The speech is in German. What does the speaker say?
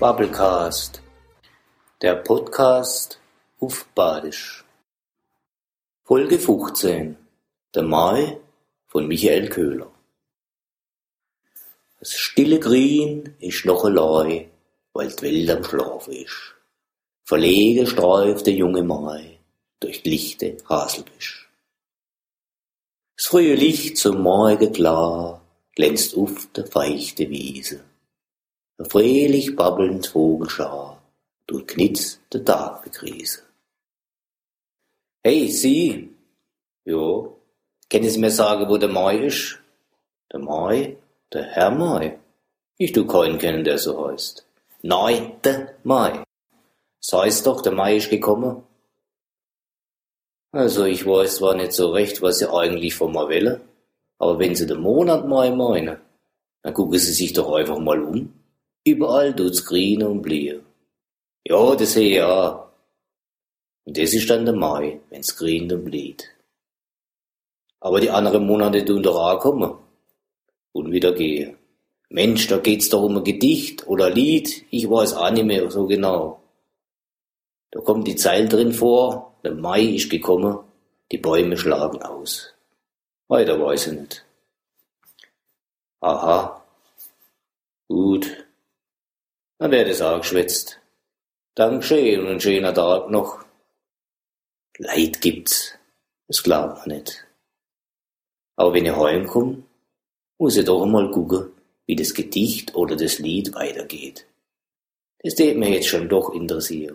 Bubblecast, der Podcast auf Badisch. Folge 15, der Mai von Michael Köhler. Das stille Grün ist noch allein, weil die Welt am Schlaf ist. Verlegen streift der junge Mai durch die lichte Haselbisch. Das frühe Licht zum Morgen klar glänzt auf der feuchte Wiese. Fröhlich babbelnd Vogelschar tut knitz der Tag begrüßen. Hey, Sie! Jo, können Sie mir sagen, wo der Mai ist? Der Mai? Der Herr Mai? Ich tu keinen kennen, der so heißt. Nein, der Mai. Das heißt doch, der Mai ist gekommen. Also, ich weiß zwar nicht so recht, was Sie eigentlich von mir wollen, aber wenn Sie den Monat Mai meinen, dann gucken Sie sich doch einfach mal um. Überall tut's grün und blühen. Ja, das sehe ich auch. Und das ist dann der Mai, wenn's grün und blüht. Aber die anderen Monate tun doch auch kommen. Und wieder gehen. Mensch, da geht's doch um ein Gedicht oder ein Lied, ich weiß auch nicht mehr so genau. Da kommt die Zeile drin vor, der Mai ist gekommen, die Bäume schlagen aus. Weiter weiß ich nicht. Aha. Gut. Dann wär das auch geschwätzt. Dankeschön und ein schöner Tag noch. Leid gibt's, das glaubt man nicht. Aber wenn ich heimkomm, muss ich doch einmal gucken, wie das Gedicht oder das Lied weitergeht. Das tät mir jetzt schon doch interessieren.